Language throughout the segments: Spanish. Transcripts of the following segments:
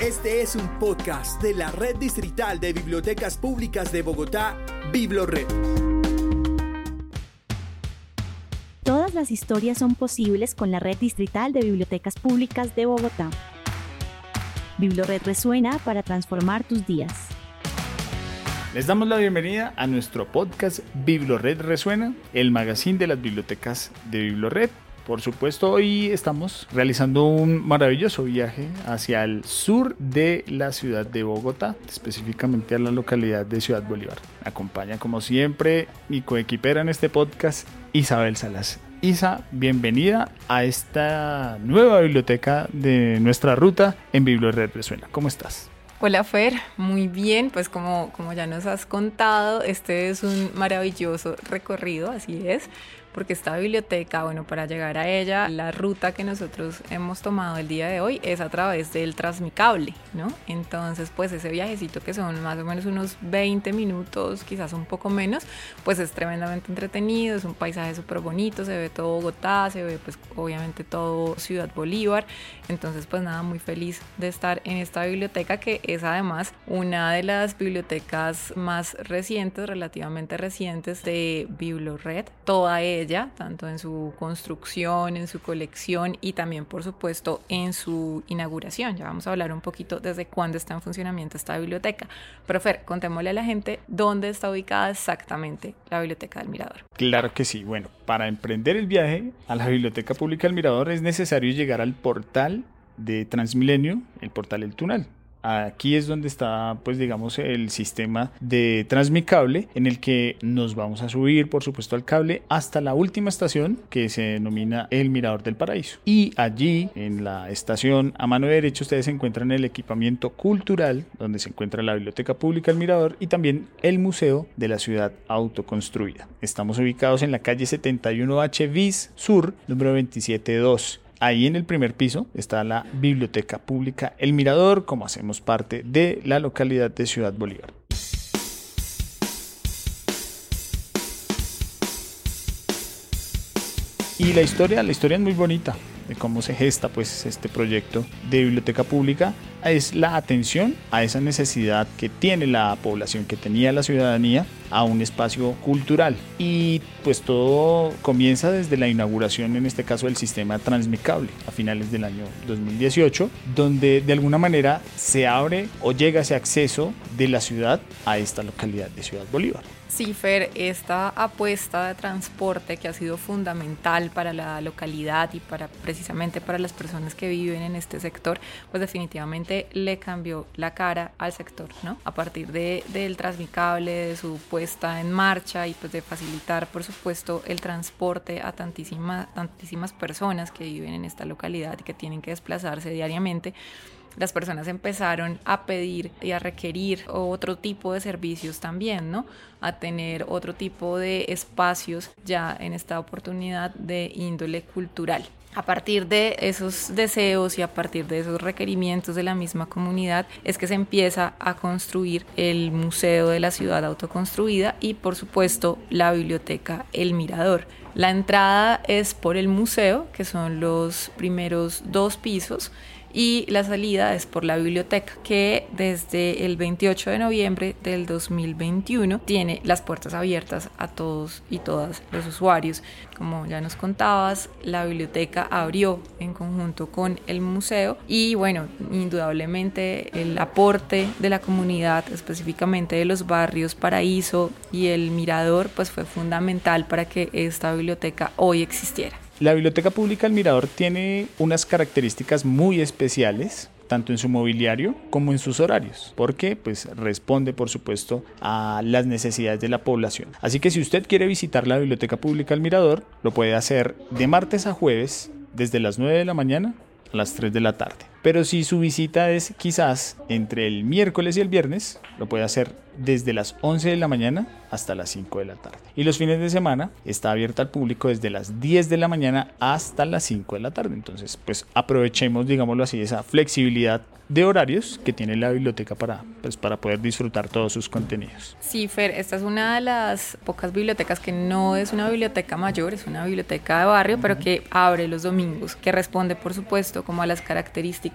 Este es un podcast de la Red Distrital de Bibliotecas Públicas de Bogotá, BibloRed. Todas las historias son posibles con la Red Distrital de Bibliotecas Públicas de Bogotá. BibloRed resuena para transformar tus días. Les damos la bienvenida a nuestro podcast BibloRed Resuena, el magazine de las bibliotecas de BibloRed. Por supuesto, hoy estamos realizando un maravilloso viaje hacia el sur de la ciudad de Bogotá, específicamente a la localidad de Ciudad Bolívar. Acompaña como siempre mi coequipera en este podcast, Isabel Salas. Isa, bienvenida a esta nueva biblioteca de nuestra ruta en BibloRed Resuena. ¿Cómo estás? Hola Fer, muy bien, pues como, como ya nos has contado, este es un maravilloso recorrido, así es, porque esta biblioteca, bueno, para llegar a ella, la ruta que nosotros hemos tomado el día de hoy es a través del Transmicable, ¿no? Entonces, pues ese viajecito que son más o menos unos 20 minutos, quizás un poco menos, pues es tremendamente entretenido, es un paisaje súper bonito, se ve todo Bogotá, se ve pues obviamente todo Ciudad Bolívar, entonces pues nada, muy feliz de estar en esta biblioteca que es además una de las bibliotecas más recientes, relativamente recientes de BibloRed, toda ella tanto en su construcción, en su colección y también, por supuesto, en su inauguración. Ya vamos a hablar un poquito desde cuándo está en funcionamiento esta biblioteca. Pero Fer, contémosle a la gente dónde está ubicada exactamente la Biblioteca del Mirador. Claro que sí. Bueno, para emprender el viaje a la Biblioteca Pública del Mirador es necesario llegar al portal de Transmilenio, el portal El Tunal. Aquí es donde está, pues digamos, el sistema de transmicable en el que nos vamos a subir, por supuesto, al cable hasta la última estación que se denomina el Mirador del Paraíso. Y allí, en la estación a mano derecha, ustedes encuentran el equipamiento cultural, donde se encuentra la Biblioteca Pública El Mirador y también el Museo de la Ciudad Autoconstruida. Estamos ubicados en la calle 71H bis Sur, número 272. Ahí en el primer piso está la Biblioteca Pública El Mirador, como hacemos parte de la localidad de Ciudad Bolívar. Y la historia, la historia es muy bonita de cómo se gesta pues este proyecto de biblioteca pública es la atención a esa necesidad que tiene la población, que tenía la ciudadanía a un espacio cultural. Y pues todo comienza desde la inauguración, en este caso, del sistema transmicable a finales del año 2018, donde de alguna manera se abre o llega ese acceso de la ciudad a esta localidad de Ciudad Bolívar. Cifer, esta apuesta de transporte que ha sido fundamental para la localidad y para precisamente para las personas que viven en este sector, pues definitivamente le cambió la cara al sector, ¿no? A partir de, del transmicable, de su puesta en marcha y pues de facilitar, por supuesto, el transporte a tantísimas, tantísimas personas que viven en esta localidad y que tienen que desplazarse diariamente las personas empezaron a pedir y a requerir otro tipo de servicios también, ¿no? A tener otro tipo de espacios ya en esta oportunidad de índole cultural. A partir de esos deseos y a partir de esos requerimientos de la misma comunidad es que se empieza a construir el Museo de la Ciudad Autoconstruida y por supuesto la biblioteca El Mirador. La entrada es por el museo, que son los primeros dos pisos, y la salida es por la biblioteca que desde el 28 de noviembre del 2021 tiene las puertas abiertas a todos y todas los usuarios. Como ya nos contabas, la biblioteca abrió en conjunto con el museo y bueno, indudablemente el aporte de la comunidad, específicamente de los barrios Paraíso y el Mirador, pues fue fundamental para que esta biblioteca hoy existiera. La Biblioteca Pública El Mirador tiene unas características muy especiales tanto en su mobiliario como en sus horarios, porque pues responde por supuesto a las necesidades de la población. Así que si usted quiere visitar la Biblioteca Pública El Mirador, lo puede hacer de martes a jueves desde las 9 de la mañana a las 3 de la tarde. Pero si su visita es quizás entre el miércoles y el viernes, lo puede hacer desde las 11 de la mañana hasta las 5 de la tarde. Y los fines de semana está abierta al público desde las 10 de la mañana hasta las 5 de la tarde. Entonces, pues aprovechemos, digámoslo así, esa flexibilidad de horarios que tiene la biblioteca para, pues, para poder disfrutar todos sus contenidos. Sí, Fer, esta es una de las pocas bibliotecas que no es una biblioteca mayor, es una biblioteca de barrio, pero que abre los domingos, que responde, por supuesto, como a las características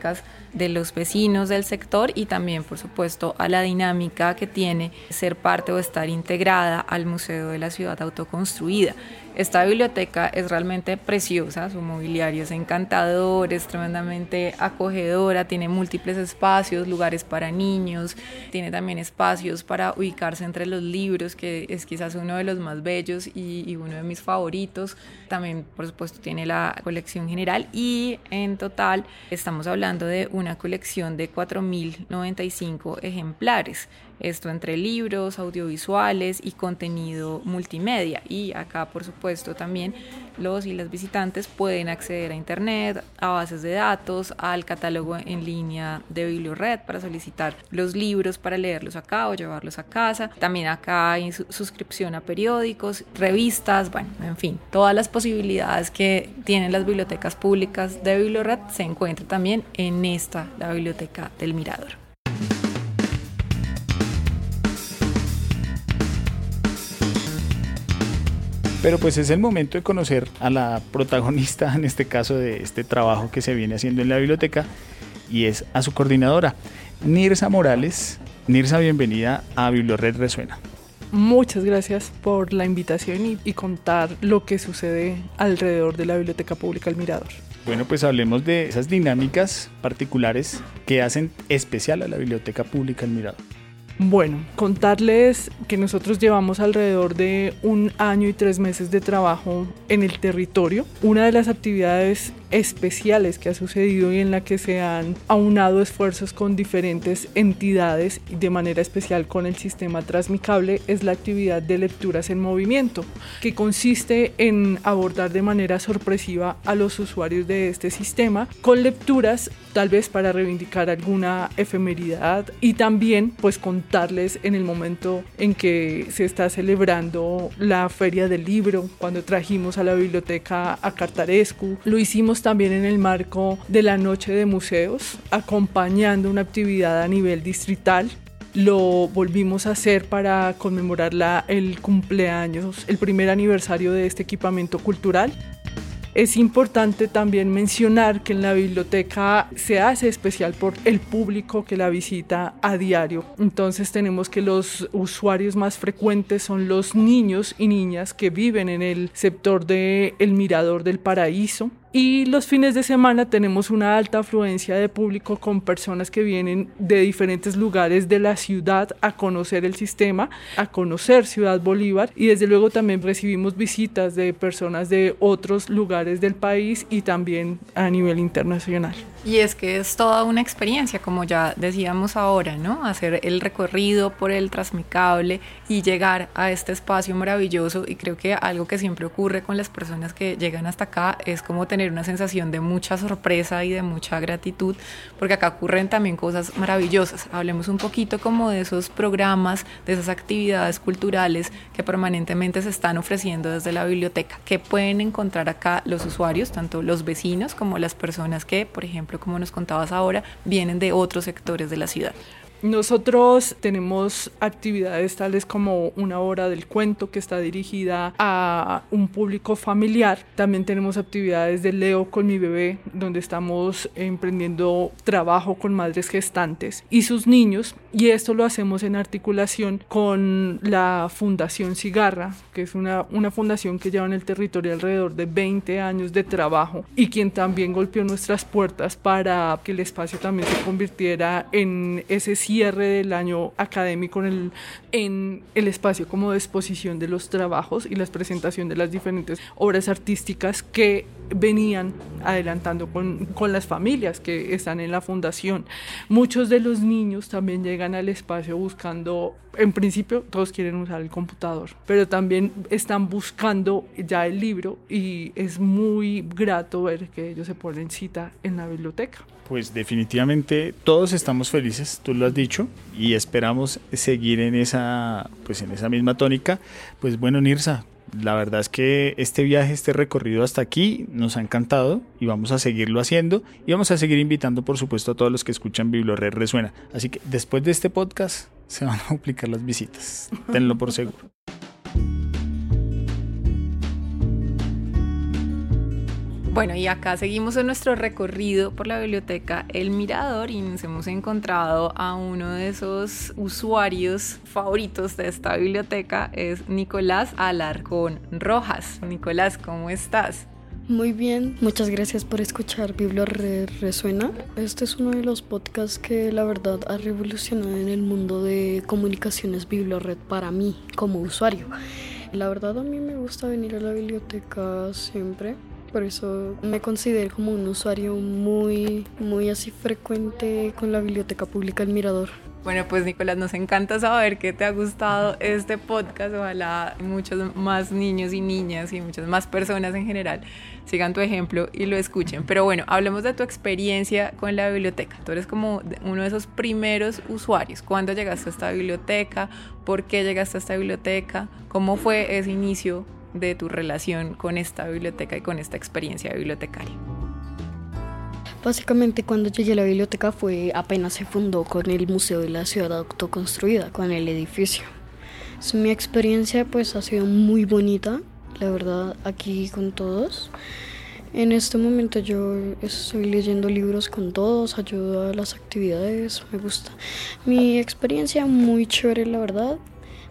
de los vecinos del sector y también, por supuesto, a la dinámica que tiene ser parte o estar integrada al Museo de la Ciudad Autoconstruida. Esta biblioteca es realmente preciosa, su mobiliario es encantador, es tremendamente acogedora, tiene múltiples espacios, lugares para niños, tiene también espacios para ubicarse entre los libros, que es quizás uno de los más bellos y, uno de mis favoritos. También, por supuesto, tiene la colección general y en total estamos hablando de una colección de 4.095 ejemplares. Esto entre libros, audiovisuales y contenido multimedia. Y acá, por supuesto, también los y las visitantes pueden acceder a Internet, a bases de datos, al catálogo en línea de BiblioRed para solicitar los libros para leerlos acá o llevarlos a casa. También acá hay suscripción a periódicos, revistas, bueno, en fin, todas las posibilidades que tienen las bibliotecas públicas de BiblioRed se encuentran también en esta, la Biblioteca del Mirador. Pero pues es el momento de conocer a la protagonista, en este caso, de este trabajo que se viene haciendo en la biblioteca, y es a su coordinadora, Nirsa Morales. Nirsa, bienvenida a Bibliored Resuena. Muchas gracias por la invitación y, y, contar lo que sucede alrededor de la Biblioteca Pública El Mirador. Bueno, pues hablemos de esas dinámicas particulares que hacen especial a la Biblioteca Pública El Mirador. Bueno, contarles que nosotros llevamos alrededor de un año y tres meses de trabajo en el territorio. Una de las actividades especiales que ha sucedido y en la que se han aunado esfuerzos con diferentes entidades y de manera especial con el sistema Transmicable es la actividad de lecturas en movimiento, que consiste en abordar de manera sorpresiva a los usuarios de este sistema con lecturas tal vez para reivindicar alguna efemeridad y también pues contarles en el momento en que se está celebrando la feria del libro, cuando trajimos a la biblioteca a Cartarescu, lo hicimos también en el marco de la Noche de Museos, acompañando una actividad a nivel distrital. Lo volvimos a hacer para conmemorar la, el cumpleaños, el primer aniversario de este equipamiento cultural. Es importante también mencionar que en la biblioteca se hace especial por el público que la visita a diario. Entonces tenemos que los usuarios más frecuentes son los niños y niñas que viven en el sector de El Mirador del Paraíso, y los fines de semana tenemos una alta afluencia de público con personas que vienen de diferentes lugares de la ciudad a conocer el sistema, a conocer Ciudad Bolívar y desde luego también recibimos visitas de personas de otros lugares del país y también a nivel internacional. Y es que es toda una experiencia, como ya decíamos ahora, ¿no? Hacer el recorrido por el Transmicable y llegar a este espacio maravilloso. Y creo que algo que siempre ocurre con las personas que llegan hasta acá es como tener una sensación de mucha sorpresa y de mucha gratitud, porque acá ocurren también cosas maravillosas. Hablemos un poquito como de esos programas, de esas actividades culturales que permanentemente se están ofreciendo desde la biblioteca, que pueden encontrar acá los usuarios, tanto los vecinos como las personas que, por ejemplo, como nos contabas ahora, vienen de otros sectores de la ciudad. Nosotros tenemos actividades tales como una hora del cuento que está dirigida a un público familiar. También tenemos actividades de Leo con mi bebé, donde estamos emprendiendo trabajo con madres gestantes y sus niños. Y esto lo hacemos en articulación con la Fundación Cigarra, que es una, una fundación que lleva en el territorio alrededor de 20 años de trabajo y quien también golpeó nuestras puertas para que el espacio también se convirtiera en ese cierre del año académico en el, espacio como de exposición de los trabajos y la presentación de las diferentes obras artísticas que venían adelantando con, con, las familias que están en la fundación. Muchos de los niños también llegan al espacio buscando, en principio todos quieren usar el computador, pero también están buscando ya el libro y es muy grato ver que ellos se ponen cita en la biblioteca. Pues definitivamente todos estamos felices, tú lo has dicho, y esperamos seguir en esa, pues en esa misma tónica. Pues bueno, Nirsa, la verdad es que este viaje, este recorrido hasta aquí nos ha encantado y vamos a seguirlo haciendo y vamos a seguir invitando por supuesto a todos los que escuchan Biblored Resuena. Así que después de este podcast se van a duplicar las visitas, tenlo por seguro. Bueno, y acá seguimos en nuestro recorrido por la biblioteca El Mirador y nos hemos encontrado a uno de esos usuarios favoritos de esta biblioteca, es Nicolás Alarcón Rojas. Nicolás, ¿cómo estás? Muy bien, muchas gracias por escuchar Biblia Resuena. Este es uno de los podcasts que la verdad ha revolucionado en el mundo de comunicaciones BiblioRed para mí como usuario. La verdad a mí me gusta venir a la biblioteca siempre por eso me considero como un usuario muy, muy así frecuente con la Biblioteca Pública El Mirador. Bueno, pues Nicolás, nos encanta saber que te ha gustado este podcast. Ojalá muchos más niños y niñas y muchas más personas en general sigan tu ejemplo y lo escuchen. Pero bueno, hablemos de tu experiencia con la biblioteca. Tú eres como uno de esos primeros usuarios. ¿Cuándo llegaste a esta biblioteca? ¿Por qué llegaste a esta biblioteca? ¿Cómo fue ese inicio de tu relación con esta biblioteca y con esta experiencia bibliotecaria? Básicamente cuando llegué a la biblioteca fue apenas se fundó con el Museo de la Ciudad Autoconstruida, con el edificio. mi experiencia pues ha sido muy bonita, la verdad, aquí con todos. En este momento yo estoy leyendo libros con todos, ayudo a las actividades, me gusta. Mi experiencia muy chévere, la verdad.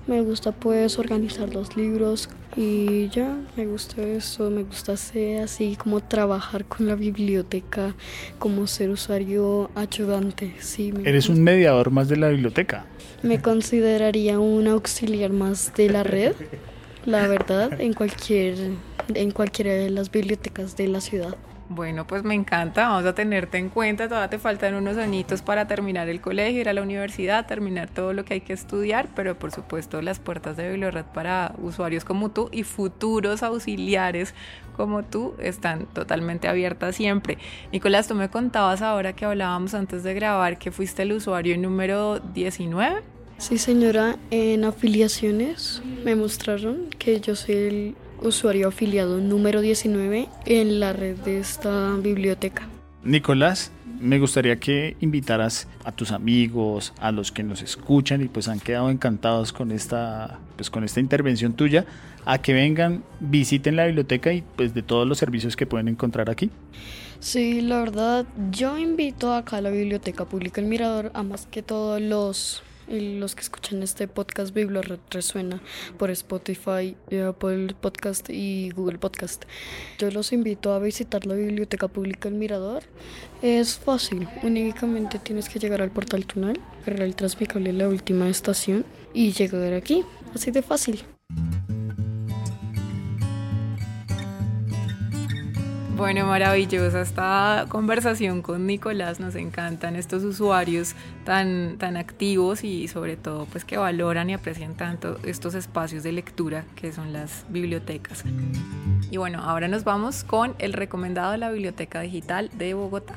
Me gusta pues organizar los libros y ya, me gusta eso, me gusta ser así como trabajar con la biblioteca, como ser usuario ayudante. Sí, Eres un mediador más de la biblioteca. Me consideraría un auxiliar más de la red, la verdad, en cualquier en cualquiera de las bibliotecas de la ciudad. Bueno, pues me encanta, vamos a tenerte en cuenta, todavía te faltan unos añitos para terminar el colegio, ir a la universidad, terminar todo lo que hay que estudiar, pero por supuesto las puertas de Bibliored para usuarios como tú y futuros auxiliares como tú están totalmente abiertas siempre. Nicolás, tú me contabas ahora que hablábamos antes de grabar que fuiste el usuario número 19. Sí, señora, en afiliaciones me mostraron que yo soy el usuario afiliado número 19 en la red de esta biblioteca. Nicolás, me gustaría que invitaras a tus amigos, a los que nos escuchan y pues han quedado encantados con esta, pues con esta intervención tuya, a que vengan, visiten la biblioteca y pues de todos los servicios que pueden encontrar aquí. Sí, la verdad, yo invito acá a la Biblioteca Pública El Mirador a más que todos los los que escuchan este podcast Biblia resuena por Spotify, Apple Podcast y Google Podcast. Yo los invito a visitar la Biblioteca Pública El Mirador. Es fácil, únicamente tienes que llegar al portal túnel, agarrar el transmicable en la última estación y llegar aquí. Así de fácil. Bueno, maravillosa esta conversación con Nicolás. Nos encantan estos usuarios tan, tan activos y sobre todo pues que valoran y aprecian tanto estos espacios de lectura que son las bibliotecas. Y bueno, ahora nos vamos con el recomendado de la Biblioteca Digital de Bogotá.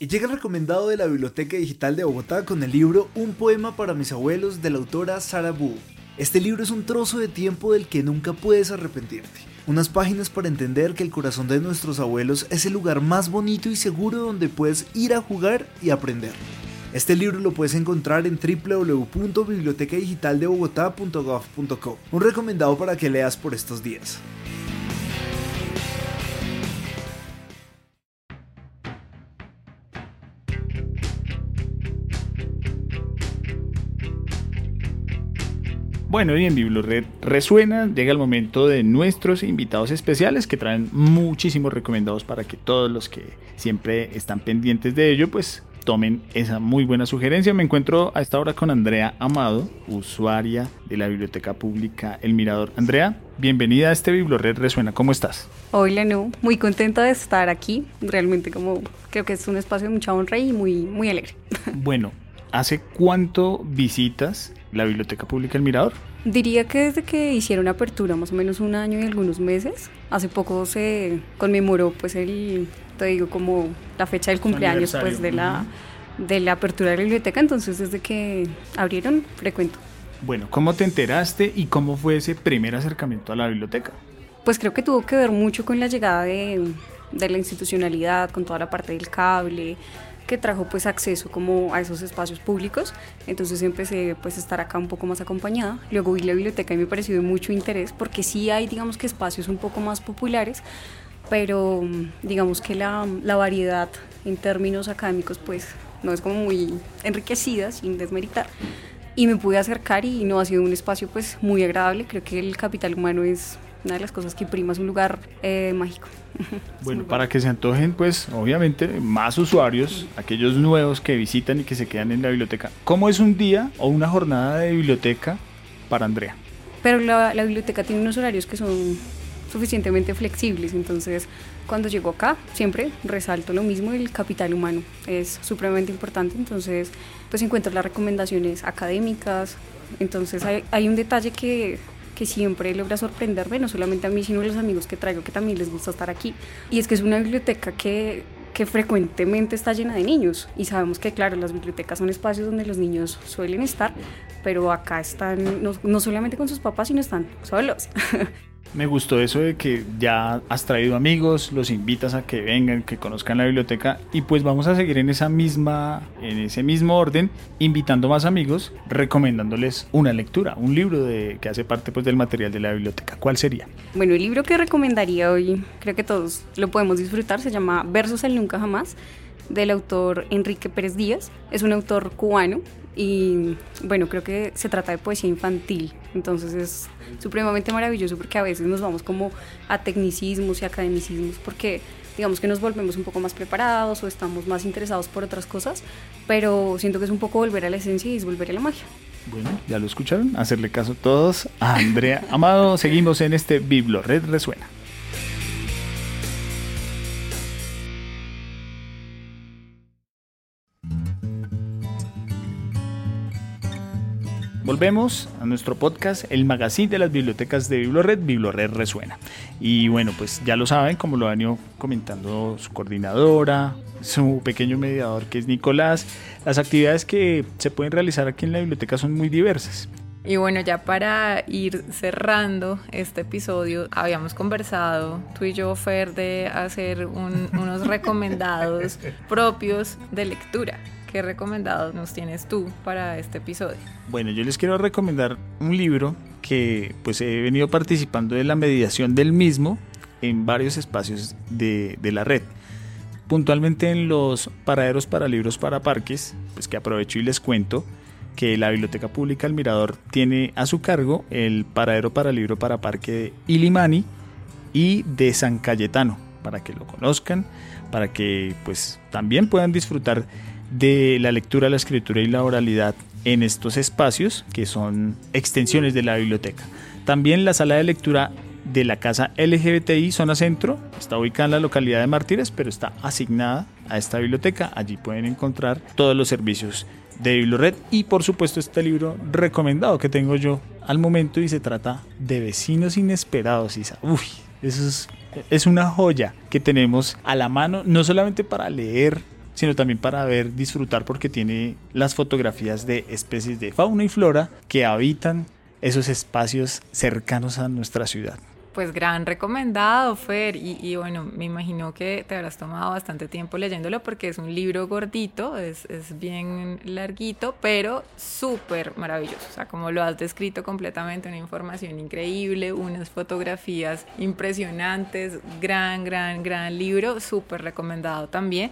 Y llega el recomendado de la Biblioteca Digital de Bogotá con el libro Un poema para mis abuelos de la autora Sara Boo. Este libro es un trozo de tiempo del que nunca puedes arrepentirte. Unas páginas para entender que el corazón de nuestros abuelos es el lugar más bonito y seguro donde puedes ir a jugar y aprender. Este libro lo puedes encontrar en www.bibliotecadigitaldebogotá.gov.co. Un recomendado para que leas por estos días. Bueno, y en BiblioRed resuena, llega el momento de nuestros invitados especiales que traen muchísimos recomendados para que todos los que siempre están pendientes de ello, pues tomen esa muy buena sugerencia. Me encuentro a esta hora con Andrea Amado, usuaria de la Biblioteca Pública El Mirador. Andrea, bienvenida a este BiblioRed Resuena. ¿Cómo estás? Hola, no, muy contenta de estar aquí. Realmente como creo que es un espacio de mucha honra y muy, muy alegre. Bueno, ¿hace cuánto visitas la Biblioteca Pública El Mirador? Diría que desde que hicieron apertura, más o menos un año y algunos meses, hace poco se conmemoró pues el, te digo, como la fecha del cumpleaños pues de la, de la apertura de la biblioteca, entonces desde que abrieron, frecuento. Bueno, ¿cómo te enteraste y cómo fue ese primer acercamiento a la biblioteca? Pues creo que tuvo que ver mucho con la llegada de, de la institucionalidad, con toda la parte del cable, que trajo pues acceso como a esos espacios públicos. Entonces empecé pues a estar acá un poco más acompañada. Luego vi la biblioteca y me pareció de mucho interés porque sí hay digamos que espacios un poco más populares, pero digamos que la, la variedad en términos académicos pues no es como muy enriquecida sin desmeritar y me pude acercar y no ha sido un espacio pues muy agradable. Creo que el capital humano es una de las cosas que prima, es un lugar eh, mágico. Bueno, para que se antojen pues obviamente más usuarios, aquellos nuevos que visitan y que se quedan en la biblioteca. ¿Cómo es un día o una jornada de biblioteca para Andrea? Pero la, la biblioteca tiene unos horarios que son suficientemente flexibles, entonces cuando llego acá siempre resalto lo mismo, el capital humano es supremamente importante, entonces pues encuentro las recomendaciones académicas, entonces hay, hay un detalle que, que siempre logra sorprenderme, no solamente a mí, sino a los amigos que traigo que también les gusta estar aquí, y es que es una biblioteca que que frecuentemente está llena de niños. Y sabemos que claro las bibliotecas son espacios donde los niños suelen estar pero acá están no, no solamente con sus papás sino están solos Me gustó eso de que ya has traído amigos, los invitas a que vengan, que conozcan la biblioteca y pues vamos a seguir en esa misma en ese mismo orden, invitando más amigos, recomendándoles una lectura, un libro de que hace parte pues del material de la biblioteca. ¿Cuál sería? Bueno, el libro que recomendaría hoy, creo que todos lo podemos disfrutar, se llama Versos al nunca jamás del autor Enrique Pérez Díaz. Es un autor cubano y bueno, creo que se trata de poesía infantil, entonces es supremamente maravilloso porque a veces nos vamos como a tecnicismos y academicismos porque digamos que nos volvemos un poco más preparados o estamos más interesados por otras cosas, pero siento que es un poco volver a la esencia y es volver a la magia. Bueno, ya lo escucharon, hacerle caso todos a Andrea Amado. Seguimos en este Biblo Red Resuena. Volvemos a nuestro podcast, el magazine de las bibliotecas de Biblored, Biblored Resuena. Y bueno, pues ya lo saben, como lo han venido comentando su coordinadora, su pequeño mediador que es Nicolás, las actividades que se pueden realizar aquí en la biblioteca son muy diversas. Y bueno, ya para ir cerrando este episodio, habíamos conversado tú y yo, Fer, de hacer un, unos recomendados propios de lectura. ¿Qué recomendados nos tienes tú para este episodio? Bueno, yo les quiero recomendar un libro que pues he venido participando de la mediación del mismo en varios espacios de, de la red. Puntualmente en los paraderos para libros para parques, pues que aprovecho y les cuento que la Biblioteca Pública El Mirador tiene a su cargo el paradero para libro para parque de Ilimani y de San Cayetano, para que lo conozcan, para que pues también puedan disfrutar de la lectura, la escritura y la oralidad en estos espacios que son extensiones de la biblioteca. También la sala de lectura de la casa LGBTI Zona Centro está ubicada en la localidad de Martínez, pero está asignada a esta biblioteca. Allí pueden encontrar todos los servicios de Biblored y por supuesto este libro recomendado que tengo yo al momento y se trata de Vecinos Inesperados. Isa. Uy, eso es, es una joya que tenemos a la mano, no solamente para leer sino también para ver, disfrutar porque tiene las fotografías de especies de fauna y flora que habitan esos espacios cercanos a nuestra ciudad. Pues gran recomendado, Fer. Y, y, bueno, me imagino que te habrás tomado bastante tiempo leyéndolo porque es un libro gordito, es, es bien larguito, pero súper maravilloso. O sea, como lo has descrito completamente, una información increíble, unas fotografías impresionantes, gran, gran, gran libro, súper recomendado también.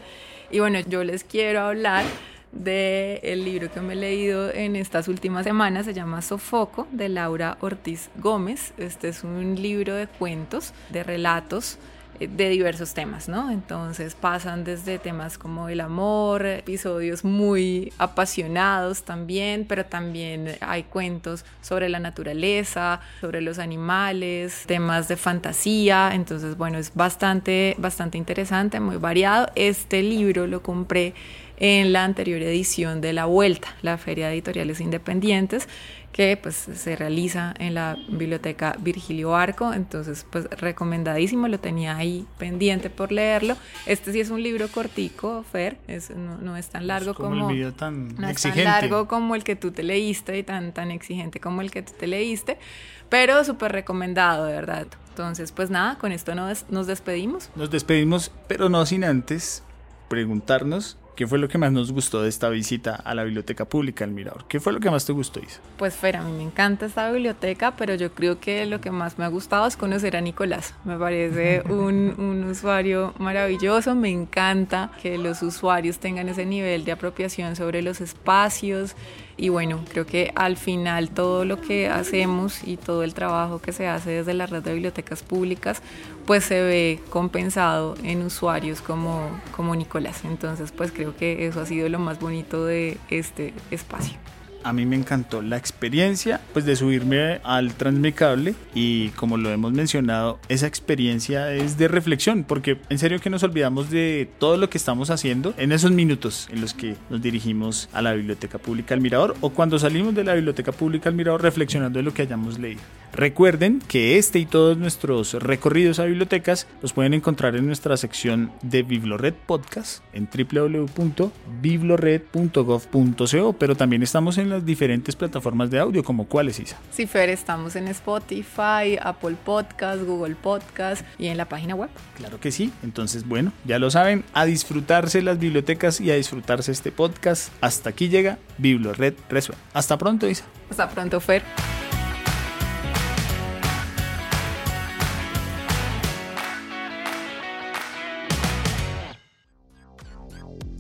Y bueno, yo les quiero hablar del el libro que me he leído en estas últimas semanas, se llama Sofoco, de Laura Ortiz Gómez. Este es un libro de cuentos, de relatos de diversos temas, ¿no? Entonces pasan desde temas como el amor, episodios muy apasionados también, pero también hay cuentos sobre la naturaleza, sobre los animales, temas de fantasía, entonces bueno, es bastante, bastante interesante, muy variado. Este libro lo compré en la anterior edición de La Vuelta, la Feria de Editoriales Independientes, que pues se realiza en la biblioteca Virgilio Arco, entonces pues recomendadísimo, lo tenía ahí pendiente por leerlo. Este sí es un libro cortico, Fer, es, no, no es tan largo como, como, el video tan no exigente. es tan largo como el que tú te leíste y tan, tan exigente como el que tú te leíste, pero súper recomendado, de verdad. Entonces, pues nada, con esto nos, nos despedimos. Nos despedimos, pero no sin antes preguntarnos ¿Qué fue lo que más nos gustó de esta visita a la Biblioteca Pública del Mirador? ¿Qué fue lo que más te gustó, Isa? Pues Fer, a mí me encanta esta biblioteca, pero yo creo que lo que más me ha gustado es conocer a Nicolás. Me parece un, un usuario maravilloso, me encanta que los usuarios tengan ese nivel de apropiación sobre los espacios y bueno, creo que al final todo lo que hacemos y todo el trabajo que se hace desde la red de bibliotecas públicas, pues se ve compensado en usuarios como, como Nicolás. Entonces, pues creo que eso ha sido lo más bonito de este espacio a mí me encantó la experiencia pues de subirme al Transmicable y como lo hemos mencionado, esa experiencia es de reflexión porque en serio que nos olvidamos de todo lo que estamos haciendo en esos minutos en los que nos dirigimos a la Biblioteca Pública del Mirador o cuando salimos de la Biblioteca Pública del Mirador reflexionando de lo que hayamos leído. Recuerden que este y todos nuestros recorridos a bibliotecas los pueden encontrar en nuestra sección de Biblored Podcast en www.biblored.gov.co, pero también estamos en las diferentes plataformas de audio, como cuáles, Isa. Sí, Fer, estamos en Spotify, Apple Podcast, Google Podcast y en la página web. Claro que sí. Entonces, bueno, ya lo saben, a disfrutarse las bibliotecas y a disfrutarse este podcast. Hasta aquí llega Biblored Resuena. Hasta pronto, Isa. Hasta pronto, Fer.